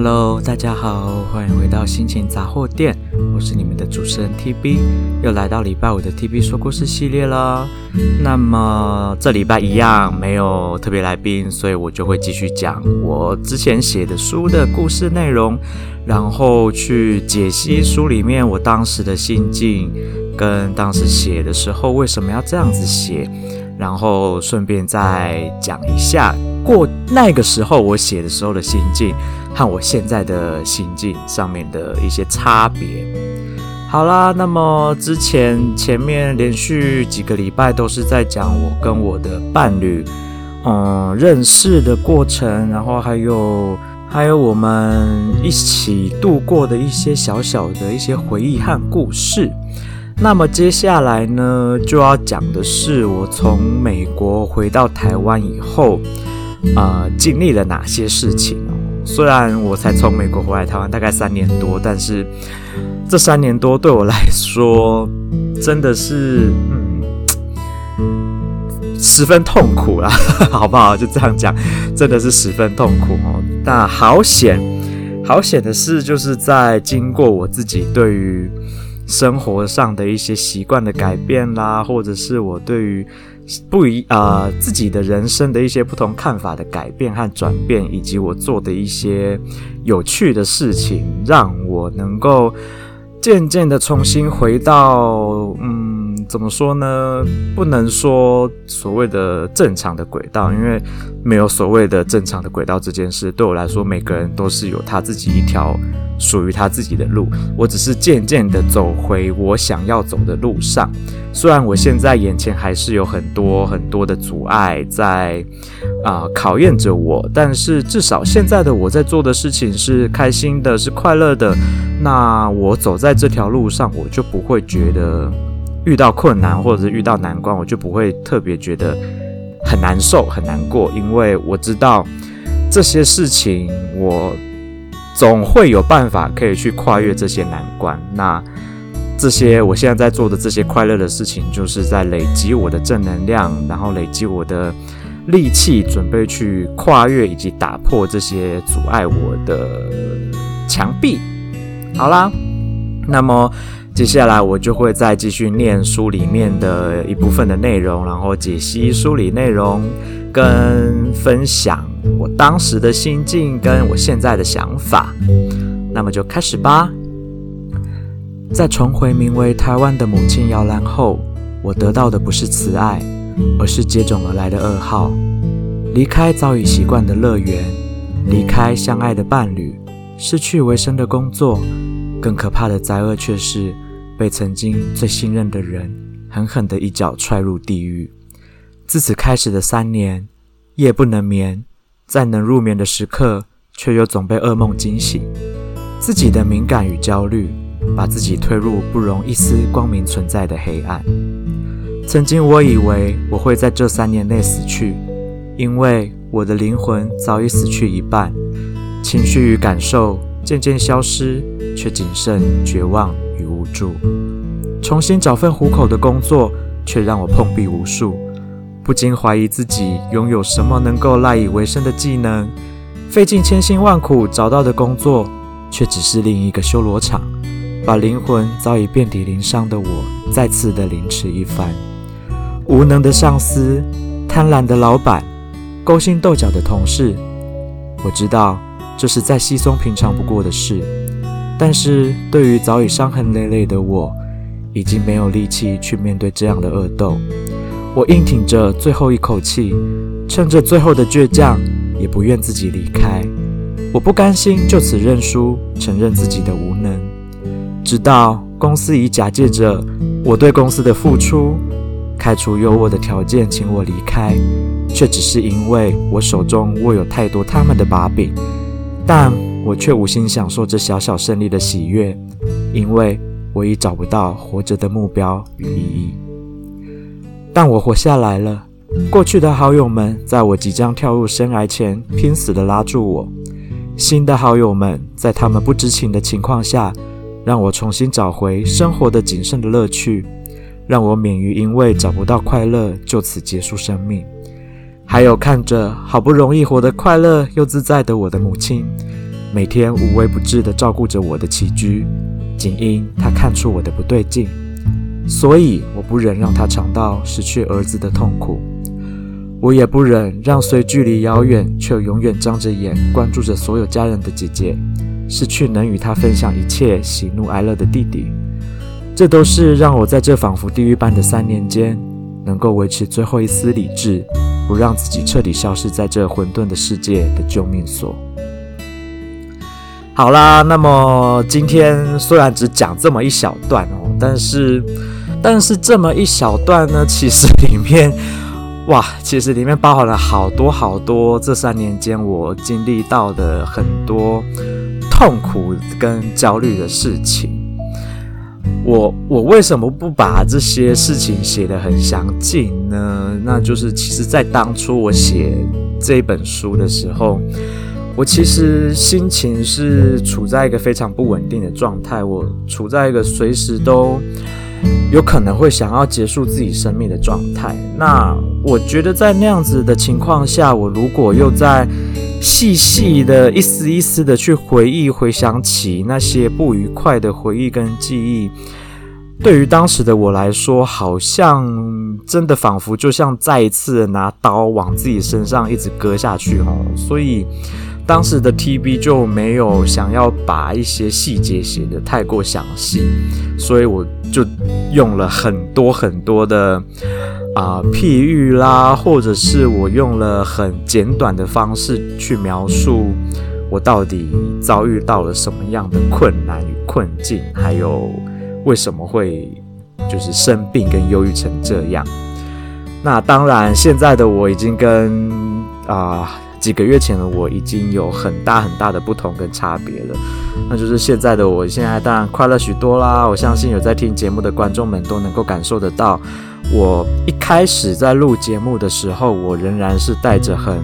Hello，大家好，欢迎回到心情杂货店，我是你们的主持人 TB，又来到礼拜五的 TB 说故事系列啦。那么这礼拜一样没有特别来宾，所以我就会继续讲我之前写的书的故事内容，然后去解析书里面我当时的心境，跟当时写的时候为什么要这样子写，然后顺便再讲一下。过那个时候，我写的时候的心境和我现在的心境上面的一些差别。好啦，那么之前前面连续几个礼拜都是在讲我跟我的伴侣，嗯，认识的过程，然后还有还有我们一起度过的一些小小的一些回忆和故事。那么接下来呢，就要讲的是我从美国回到台湾以后。呃，经历了哪些事情？虽然我才从美国回来台湾大概三年多，但是这三年多对我来说真的是嗯十分痛苦啦，好不好？就这样讲，真的是十分痛苦哦。那好险，好险的是，就是在经过我自己对于生活上的一些习惯的改变啦，或者是我对于。不一啊、自己的人生的一些不同看法的改变和转变，以及我做的一些有趣的事情，让我能够渐渐的重新回到，嗯，怎么说呢？不能说所谓的正常的轨道，因为没有所谓的正常的轨道这件事。对我来说，每个人都是有他自己一条属于他自己的路。我只是渐渐的走回我想要走的路上。虽然我现在眼前还是有很多很多的阻碍在啊、考验着我，但是至少现在的我在做的事情是开心的，是快乐的。那我走在这条路上，我就不会觉得遇到困难或者是遇到难关，我就不会特别觉得很难受、很难过，因为我知道这些事情，我总会有办法可以去跨越这些难关。那。这些我现在在做的这些快乐的事情，就是在累积我的正能量，然后累积我的力气，准备去跨越以及打破这些阻碍我的墙壁。好啦，那么接下来我就会再继续念书里面的一部分的内容，然后解析书里内容，跟分享我当时的心境跟我现在的想法。那么就开始吧。在重回名为台湾的母亲摇篮后，我得到的不是慈爱，而是接踵而来的噩耗。离开早已习惯的乐园，离开相爱的伴侣，失去维生的工作，更可怕的灾厄却是被曾经最信任的人狠狠地一脚踹入地狱。自此开始的三年，夜不能眠，在能入眠的时刻，却又总被噩梦惊醒。自己的敏感与焦虑。把自己推入不容一丝光明存在的黑暗。曾经我以为我会在这三年内死去，因为我的灵魂早已死去一半，情绪与感受渐渐消失，却仅剩绝望助。重新找份糊口的工作，却让我碰壁无数，不禁怀疑自己拥有什么能够赖以为生的技能。费尽千辛万苦找到的工作，却只是另一个修罗场。把灵魂早已遍体鳞伤的我再次的凌迟一番，无能的上司，贪婪的老板，勾心斗角的同事，我知道这是再稀松平常不过的事，但是对于早已伤痕累累的我，已经没有力气去面对这样的恶斗。我硬挺着最后一口气，趁着最后的倔强，也不愿自己离开。我不甘心就此认输，承认自己的无能。直到公司以假借着我对公司的付出，开出优渥的条件请我离开，却只是因为我手中握有太多他们的把柄，但我却无心享受这小小胜利的喜悦，因为我已找不到活着的目标与意义。但我活下来了，过去的好友们在我即将跳入深崖前拼死地拉住我，新的好友们在他们不知情的情况下。让我重新找回生活的仅剩的乐趣，让我免于因为找不到快乐就此结束生命。还有看着好不容易活得快乐又自在的我的母亲，每天无微不至地照顾着我的起居，仅因他看出我的不对劲，所以我不忍让他尝到失去儿子的痛苦，我也不忍让虽距离遥远却永远张着眼关注着所有家人的姐姐，失去能与他分享一切喜怒哀乐的弟弟。这都是让我在这仿佛地狱般的三年间，能够维持最后一丝理智，不让自己彻底消失在这混沌的世界的救命所。好啦，那么今天虽然只讲这么一小段哦，但是，但是这么一小段呢，其实里面，哇，其实里面包含了好多好多这三年间我经历到的很多痛苦跟焦虑的事情。我我为什么不把这些事情写得很详尽呢？那就是其实在当初我写这本书的时候。我其实心情是处在一个非常不稳定的状态，我处在一个随时都有可能会想要结束自己生命的状态。那我觉得在那样子的情况下，我如果又在细细的一丝一丝的去回忆、回想起那些不愉快的回忆跟记忆，对于当时的我来说，好像真的仿佛就像再一次拿刀往自己身上一直割下去哦，所以。当时的 TB 就没有想要把一些细节写得太过详细，所以我就用了很多很多的啊、譬喻啦，或者是我用了很简短的方式去描述我到底遭遇到了什么样的困难与困境，还有为什么会就是生病跟忧郁成这样。那当然，现在的我已经跟啊。几个月前的我已经有很大很大的不同跟差别了，那就是现在的我现在当然快乐许多啦。我相信有在听节目的观众们都能够感受得到，我一开始在录节目的时候，我仍然是带着很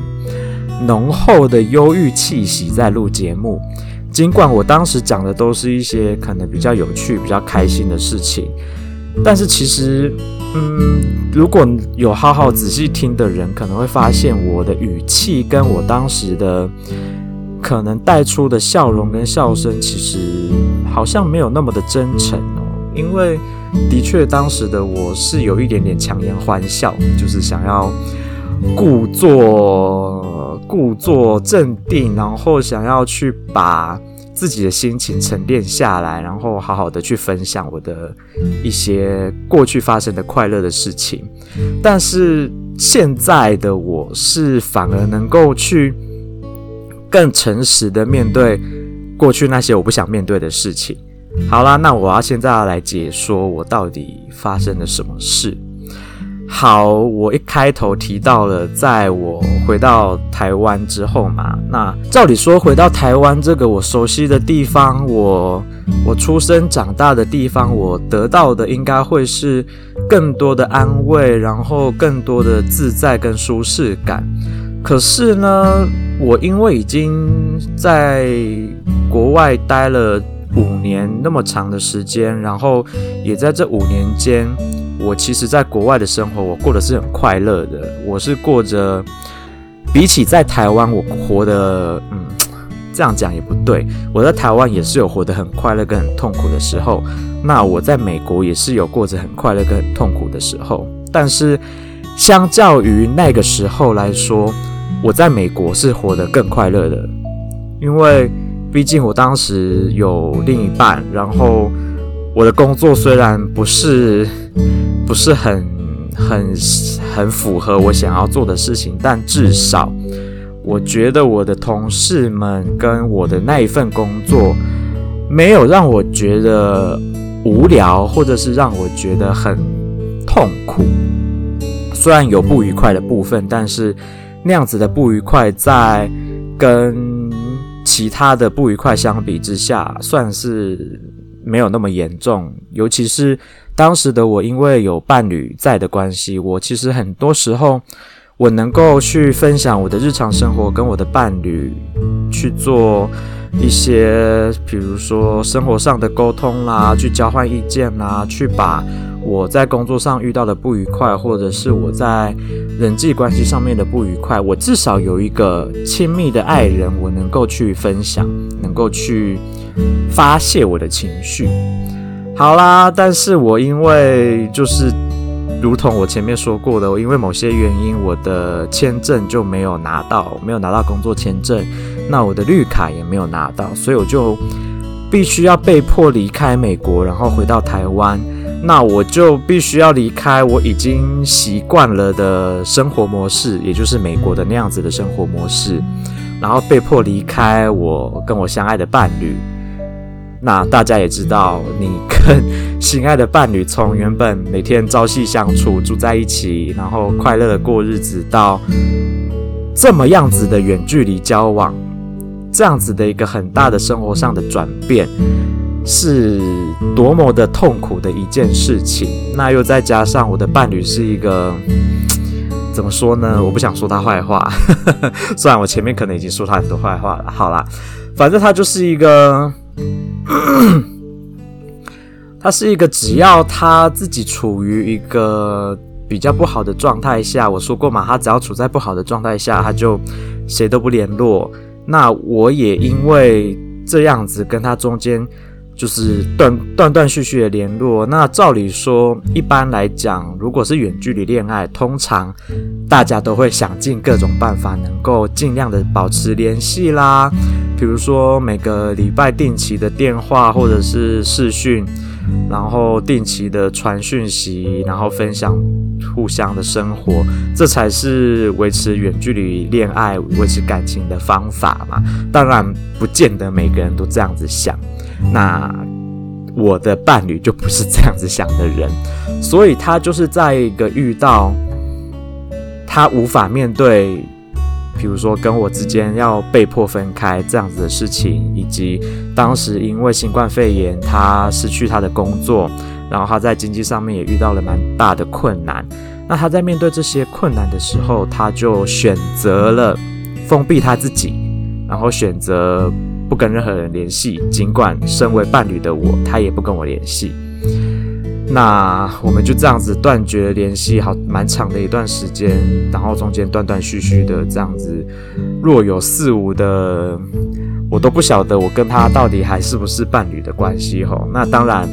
浓厚的忧郁气息在录节目，尽管我当时讲的都是一些可能比较有趣、比较开心的事情，但是其实。嗯，如果有好好仔细听的人，可能会发现我的语气跟我当时的可能带出的笑容跟笑声，其实好像没有那么的真诚哦。因为的确，当时的我是有一点点强颜欢笑，就是想要故作故作镇定，然后想要去把。自己的心情沉淀下来，然后好好的去分享我的一些过去发生的快乐的事情。但是现在的我是反而能够去更诚实的面对过去那些我不想面对的事情。好啦，那我要现在要来解说我到底发生了什么事。好，我一开头提到了，在我回到台湾之后嘛，那照理说回到台湾这个我熟悉的地方，我我出生长大的地方，我得到的应该会是更多的安慰，然后更多的自在跟舒适感。可是呢，我因为已经在国外待了五年那么长的时间，然后也在这五年间。我其实，在国外的生活，我过得是很快乐的。我是过着比起在台湾，我活得，嗯，这样讲也不对。我在台湾也是有活得很快乐跟很痛苦的时候。那我在美国也是有过着很快乐跟很痛苦的时候。但是，相较于那个时候来说，我在美国是活得更快乐的，因为毕竟我当时有另一半，然后我的工作虽然不是。不是很很很符合我想要做的事情，但至少我觉得我的同事们跟我的那一份工作没有让我觉得无聊，或者是让我觉得很痛苦。虽然有不愉快的部分，但是那样子的不愉快在跟其他的不愉快相比之下，算是没有那么严重，尤其是。当时的我，因为有伴侣在的关系，我其实很多时候，我能够去分享我的日常生活，跟我的伴侣去做一些，比如说生活上的沟通啦，去交换意见啦，去把我在工作上遇到的不愉快，或者是我在人际关系上面的不愉快，我至少有一个亲密的爱人，我能够去分享，能够去发泄我的情绪。好啦，但是我因为就是如同我前面说过的，我因为某些原因，我的签证就没有拿到，没有拿到工作签证，那我的绿卡也没有拿到，所以我就必须要被迫离开美国，然后回到台湾。那我就必须要离开我已经习惯了的生活模式，也就是美国的那样子的生活模式，然后被迫离开我跟我相爱的伴侣。那大家也知道，你跟心爱的伴侣从原本每天朝夕相处，住在一起，然后快乐的过日子，到这么样子的远距离交往，这样子的一个很大的生活上的转变。是多么的痛苦的一件事情。那又再加上我的伴侣是一个，怎么说呢？我不想说他坏话，虽然我前面可能已经说他很多坏话了。好啦，反正他就是一个，他是一个只要他自己处于一个比较不好的状态下，我说过嘛，他只要处在不好的状态下，他就谁都不联络。那我也因为这样子跟他中间。就是断断断续续的联络。那照理说，一般来讲，如果是远距离恋爱，通常大家都会想尽各种办法，能够尽量的保持联系啦。比如说每个礼拜定期的电话或者是视讯，然后定期的传讯息，然后分享互相的生活，这才是维持远距离恋爱、维持感情的方法嘛。当然，不见得每个人都这样子想。那我的伴侣就不是这样子想的人，所以他就是在一个遇到他无法面对，比如说跟我之间要被迫分开这样子的事情，以及当时因为新冠肺炎他失去他的工作，然后他在经济上面也遇到了蛮大的困难。那他在面对这些困难的时候，他就选择了封闭他自己，然后选择。不跟任何人联系，尽管身为伴侣的我，他也不跟我联系。那我们就这样子断绝联系，好蛮长的一段时间，然后中间断断续续的这样子，若有似无的，我都不晓得我跟他到底还是不是伴侣的关系吼。那当然，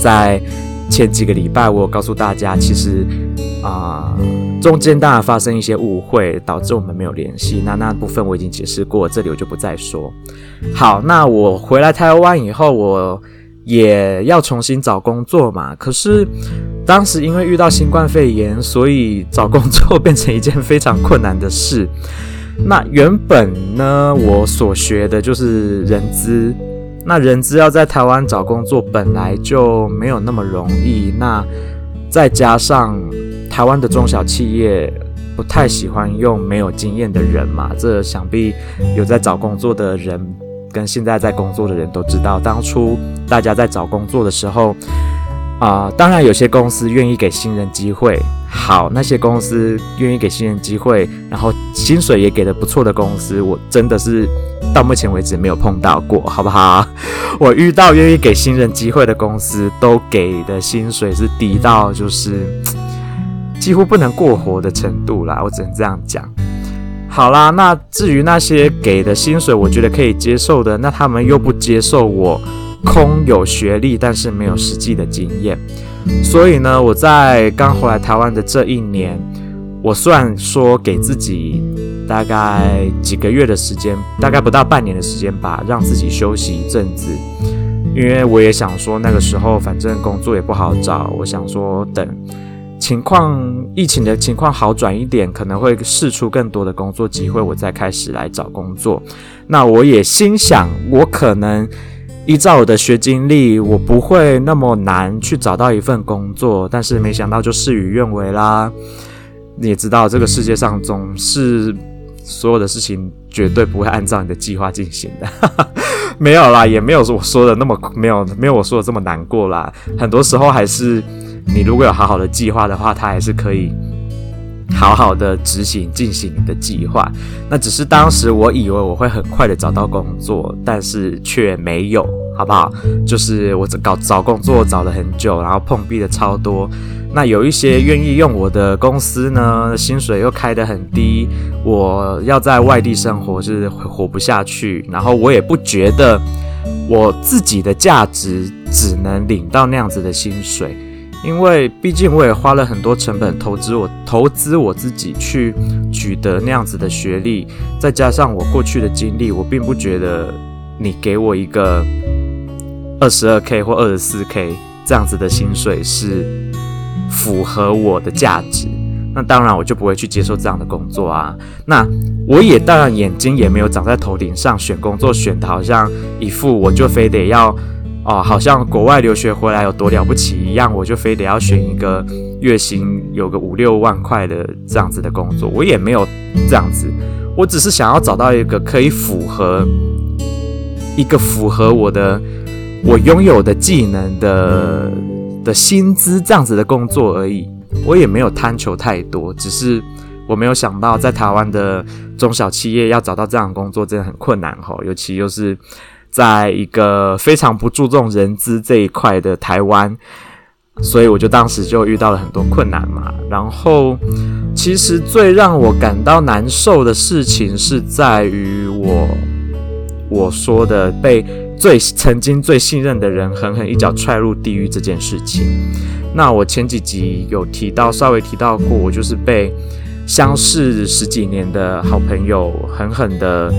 在前几个礼拜，我有告诉大家，其实啊。中间当然发生一些误会，导致我们没有联系。那那部分我已经解释过，这里我就不再说。好，那我回来台湾以后，我也要重新找工作嘛。可是当时因为遇到新冠肺炎，所以找工作变成一件非常困难的事。那原本呢，我所学的就是人资，那人资要在台湾找工作本来就没有那么容易。那再加上。台湾的中小企业不太喜欢用没有经验的人嘛，这想必有在找工作的人跟现在在工作的人都知道。当初大家在找工作的时候，啊、当然有些公司愿意给新人机会。好，那些公司愿意给新人机会，然后薪水也给得不错的公司，我真的是到目前为止没有碰到过，好不好？我遇到愿意给新人机会的公司，都给的薪水是低到就是。几乎不能过活的程度啦，我只能这样讲。好啦，那至于那些给的薪水，我觉得可以接受的，那他们又不接受我空有学历，但是没有实际的经验。所以呢，我在刚回来台湾的这一年，我算说给自己大概几个月的时间，大概不到半年的时间吧，让自己休息一阵子。因为我也想说，那个时候反正工作也不好找，我想说等。情况疫情的情况好转一点，可能会试出更多的工作机会，我再开始来找工作。那我也心想，我可能依照我的学经历，我不会那么难去找到一份工作。但是没想到就事与愿违啦。你也知道，这个世界上总是所有的事情绝对不会按照你的计划进行的。没有啦，也没有我说的那么没有没有我说的这么难过啦。很多时候还是。你如果有好好的计划的话，它还是可以好好的执行进行你的计划。那只是当时我以为我会很快的找到工作，但是却没有，好不好？就是我找找工作找了很久，然后碰壁的超多，那有一些愿意用我的公司呢，薪水又开得很低，我要在外地生活是活不下去。然后我也不觉得我自己的价值只能领到那样子的薪水，因为毕竟我也花了很多成本投资我投资我自己去取得那样子的学历，再加上我过去的经历，我并不觉得你给我一个二十二 K 或二十四 K 这样子的薪水是。符合我的价值，那当然我就不会去接受这样的工作啊。那我也当然眼睛也没有长在头顶上，选工作选的好像一副我就非得要哦，好像国外留学回来有多了不起一样，我就非得要选一个月薪有个五六万块的这样子的工作。我也没有这样子，我只是想要找到一个可以符合一个符合我的我拥有的技能的。的薪资这样子的工作而已，我也没有贪求太多，只是我没有想到在台湾的中小企业要找到这样的工作真的很困难哈，尤其又是在一个非常不注重人资这一块的台湾，所以我就当时就遇到了很多困难嘛。然后，其实最让我感到难受的事情是在于我我说的被。最曾经最信任的人狠狠一脚踹入地狱这件事情，那我前几集有提到，稍微提到过，我就是被相识十几年的好朋友狠狠的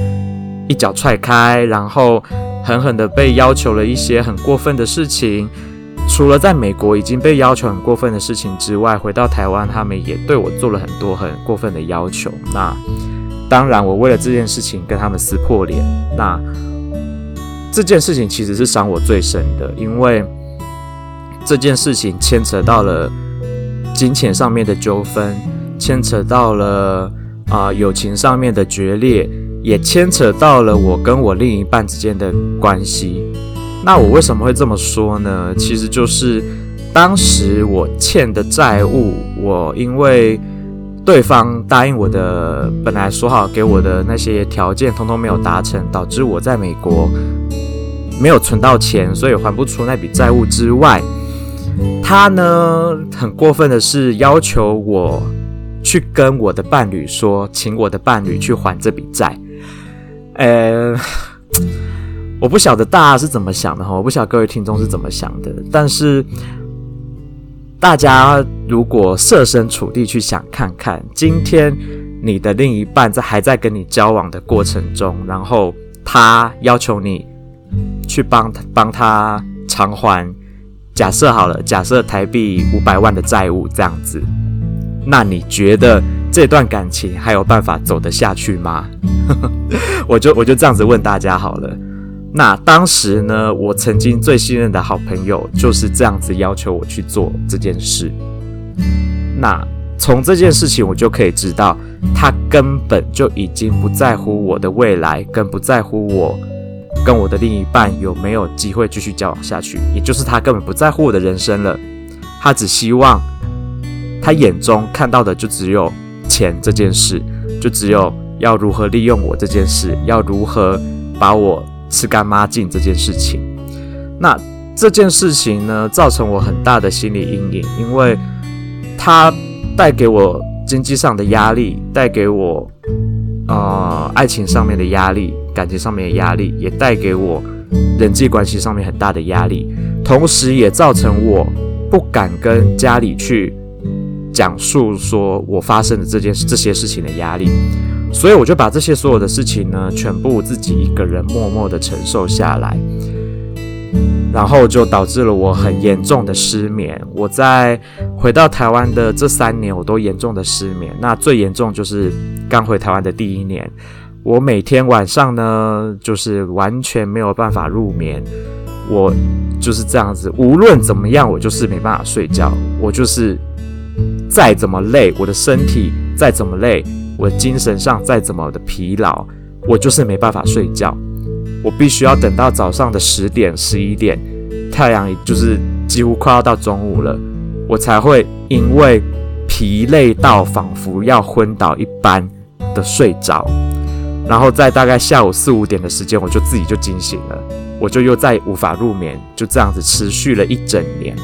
一脚踹开，然后狠狠的被要求了一些很过分的事情。除了在美国已经被要求很过分的事情之外，回到台湾，他们也对我做了很多很过分的要求。那当然，我为了这件事情跟他们撕破脸。那这件事情其实是伤我最深的，因为这件事情牵扯到了金钱上面的纠纷，牵扯到了啊、友情上面的决裂，也牵扯到了我跟我另一半之间的关系。那我为什么会这么说呢？其实就是当时我欠的债务，我因为对方答应我的，本来说好给我的那些条件，通通没有达成，导致我在美国。没有存到钱，所以还不出那笔债务之外，他呢很过分的是要求我去跟我的伴侣说，请我的伴侣去还这笔债。呃，我不晓得大家是怎么想的哈，我不晓得各位听众是怎么想的，但是大家如果设身处地去想看看，今天你的另一半在还在跟你交往的过程中，然后他要求你。去帮他帮他偿还，假设好了，假设台币五百万的债务这样子，那你觉得这段感情还有办法走得下去吗？我就我就这样子问大家好了。那当时呢，我曾经最信任的好朋友就是这样子要求我去做这件事。那从这件事情我就可以知道，他根本就已经不在乎我的未来，更不在乎我。跟我的另一半有没有机会继续交往下去，也就是他根本不在乎我的人生了，他只希望他眼中看到的就只有钱这件事，就只有要如何利用我这件事，要如何把我吃干抹净这件事情。那这件事情呢，造成我很大的心理阴影，因为他带给我经济上的压力，带给我呃爱情上面的压力。感情上面的压力，也带给我人际关系上面很大的压力，同时也造成我不敢跟家里去讲述说我发生的这件、这些事情的压力，所以我就把这些所有的事情呢，全部自己一个人默默的承受下来，然后就导致了我很严重的失眠。我在回到台湾的这三年，我都严重的失眠。那最严重就是刚回台湾的第一年。我每天晚上呢，就是完全没有办法入眠，我就是这样子，无论怎么样，我就是没办法睡觉，我就是再怎么累，我的身体再怎么累，我精神上再怎么的疲劳，我就是没办法睡觉，我必须要等到早上的十点、十一点，太阳就是几乎快要到中午了，我才会因为疲累到仿佛要昏倒一般的睡着。然后在大概下午四五点的时间，我就自己就惊醒了，我就又再无法入眠，就这样子持续了一整年。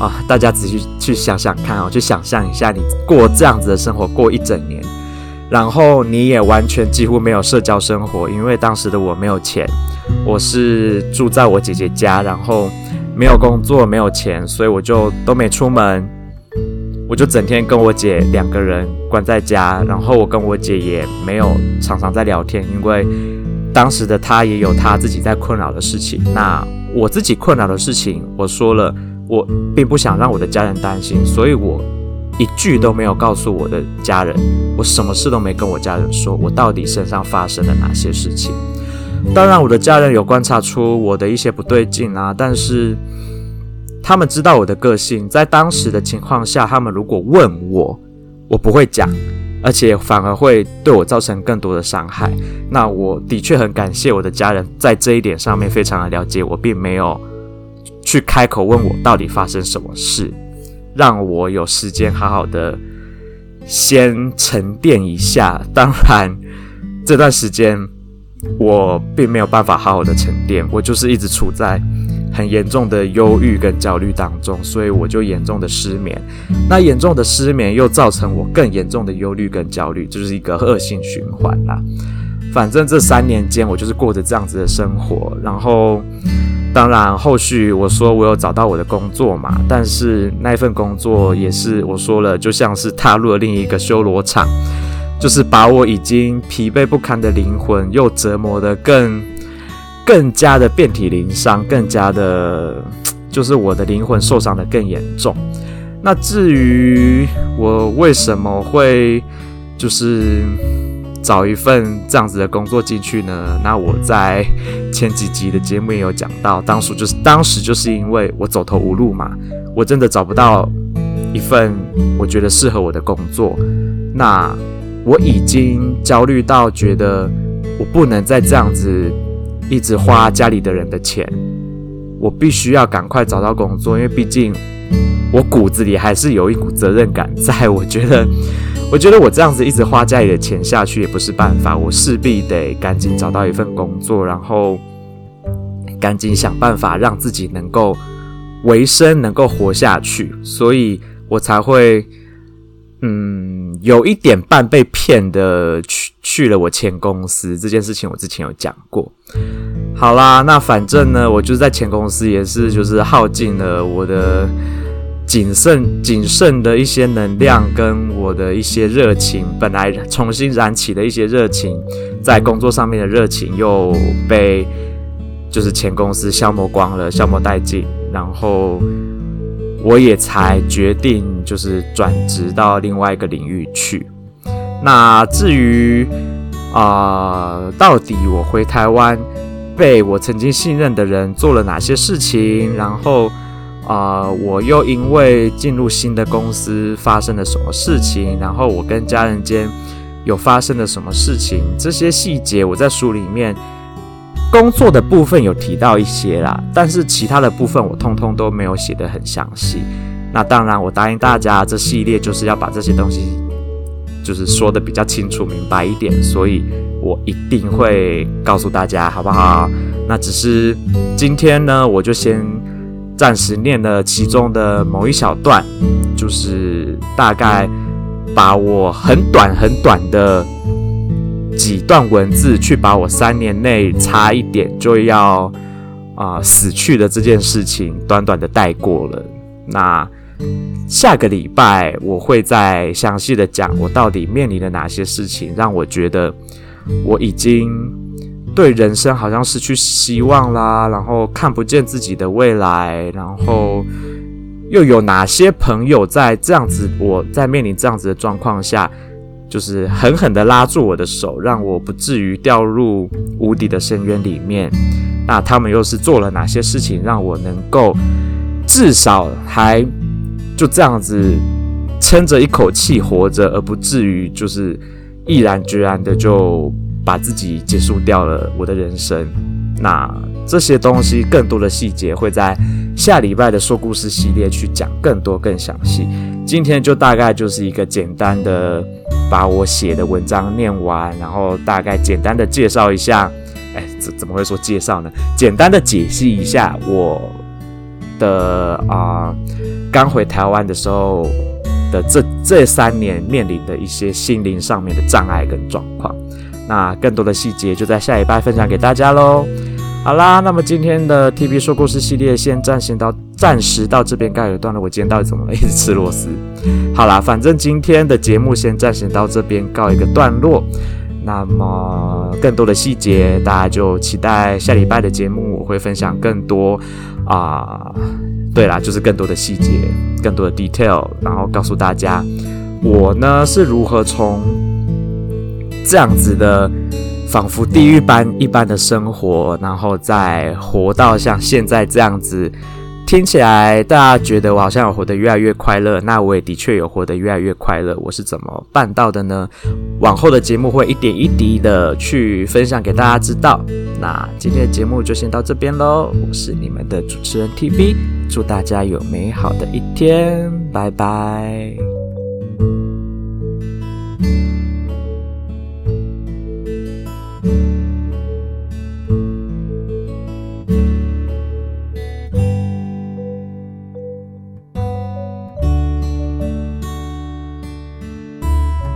啊，大家仔细去想想看哦，去想象一下，你过这样子的生活过一整年，然后你也完全几乎没有社交生活，因为当时的我没有钱，我是住在我姐姐家，然后没有工作，没有钱，所以我就都没出门，我就整天跟我姐两个人关在家，然后我跟我姐也没有常常在聊天，因为当时的她也有她自己在困扰的事情，那我自己困扰的事情，我说了。我并不想让我的家人担心，所以我一句都没有告诉我的家人，我什么事都没跟我家人说，我到底身上发生了哪些事情。当然，我的家人有观察出我的一些不对劲啊，但是他们知道我的个性，在当时的情况下，他们如果问我，我不会讲，而且反而会对我造成更多的伤害。那我的确很感谢我的家人在这一点上面非常的了解我，并没有。去开口问我到底发生什么事，让我有时间好好的先沉淀一下。当然，这段时间我并没有办法好好的沉淀，我就是一直处在很严重的忧郁跟焦虑当中，所以我就严重的失眠。那严重的失眠又造成我更严重的忧虑跟焦虑，就是一个恶性循环啦。反正这三年间，我就是过着这样子的生活，然后。当然，后续我说我有找到我的工作嘛，但是那份工作也是我说了，就像是踏入了另一个修罗场，就是把我已经疲惫不堪的灵魂又折磨得更更加的遍体鳞伤，更加的，就是我的灵魂受伤得更严重。那至于我为什么会就是。找一份这样子的工作进去呢？那我在前几集的节目也有讲到，当初就是当时就是因为我走投无路嘛，我真的找不到一份我觉得适合我的工作，那我已经焦虑到觉得我不能再这样子一直花家里的人的钱，我必须要赶快找到工作，因为毕竟我骨子里还是有一股责任感在，我觉得。我觉得我这样子一直花家里的钱下去也不是办法，我势必得赶紧找到一份工作，然后赶紧想办法让自己能够维生，能够活下去，所以我才会嗯有一点半被骗的去去了我前公司这件事情，我之前有讲过。好啦，那反正呢，我就是在前公司也是就是耗尽了我的。谨慎、谨慎的一些能量跟我的一些热情，本来重新燃起的一些热情，在工作上面的热情又被就是前公司消磨光了，消磨殆尽。然后我也才决定就是转职到另外一个领域去。那至于啊、到底我回台湾被我曾经信任的人做了哪些事情，然后。啊、我又因为进入新的公司发生了什么事情，然后我跟家人间有发生了什么事情，这些细节我在书里面工作的部分有提到一些啦，但是其他的部分我通通都没有写得很详细。那当然，我答应大家，这系列就是要把这些东西就是说得比较清楚明白一点，所以我一定会告诉大家，好不好？那只是今天呢，我就先。暂时念了其中的某一小段，就是大概把我很短很短的几段文字，去把我三年内差一点就要啊、死去的这件事情，短短的带过了。那下个礼拜我会再详细的讲，我到底面临了哪些事情，让我觉得我已经。对人生好像失去希望啦，然后看不见自己的未来，然后又有哪些朋友在这样子，我在面临这样子的状况下，就是狠狠地拉住我的手，让我不至于掉入无底的深渊里面。那他们又是做了哪些事情，让我能够至少还就这样子撑着一口气活着，而不至于就是毅然决然的就。把自己结束掉了我的人生，那这些东西更多的细节会在下礼拜的说故事系列去讲更多更详细。今天就大概就是一个简单的把我写的文章念完，然后大概简单的介绍一下，哎，怎怎么会说介绍呢？简单的解析一下我的啊、刚回台湾的时候的这这三年面临的一些心灵上面的障碍跟状况。那更多的细节就在下礼拜分享给大家喽。好啦，那么今天的 T B 说故事系列先暂行到暂时到这边告一段落。我今天到底怎么了？一直吃螺丝。好啦，反正今天的节目先暂行到这边告一个段落。那么更多的细节，大家就期待下礼拜的节目，我会分享更多啊、呃。对啦，就是更多的细节，更多的 detail，然后告诉大家我呢是如何从这样子的。仿佛地狱般一般的生活，然后再活到像现在这样子，听起来大家觉得我好像有活得越来越快乐，那我也的确有活得越来越快乐。我是怎么办到的呢？往后的节目会一点一滴的去分享给大家知道。那今天的节目就先到这边喽，我是你们的主持人 TP，祝大家有美好的一天，拜拜。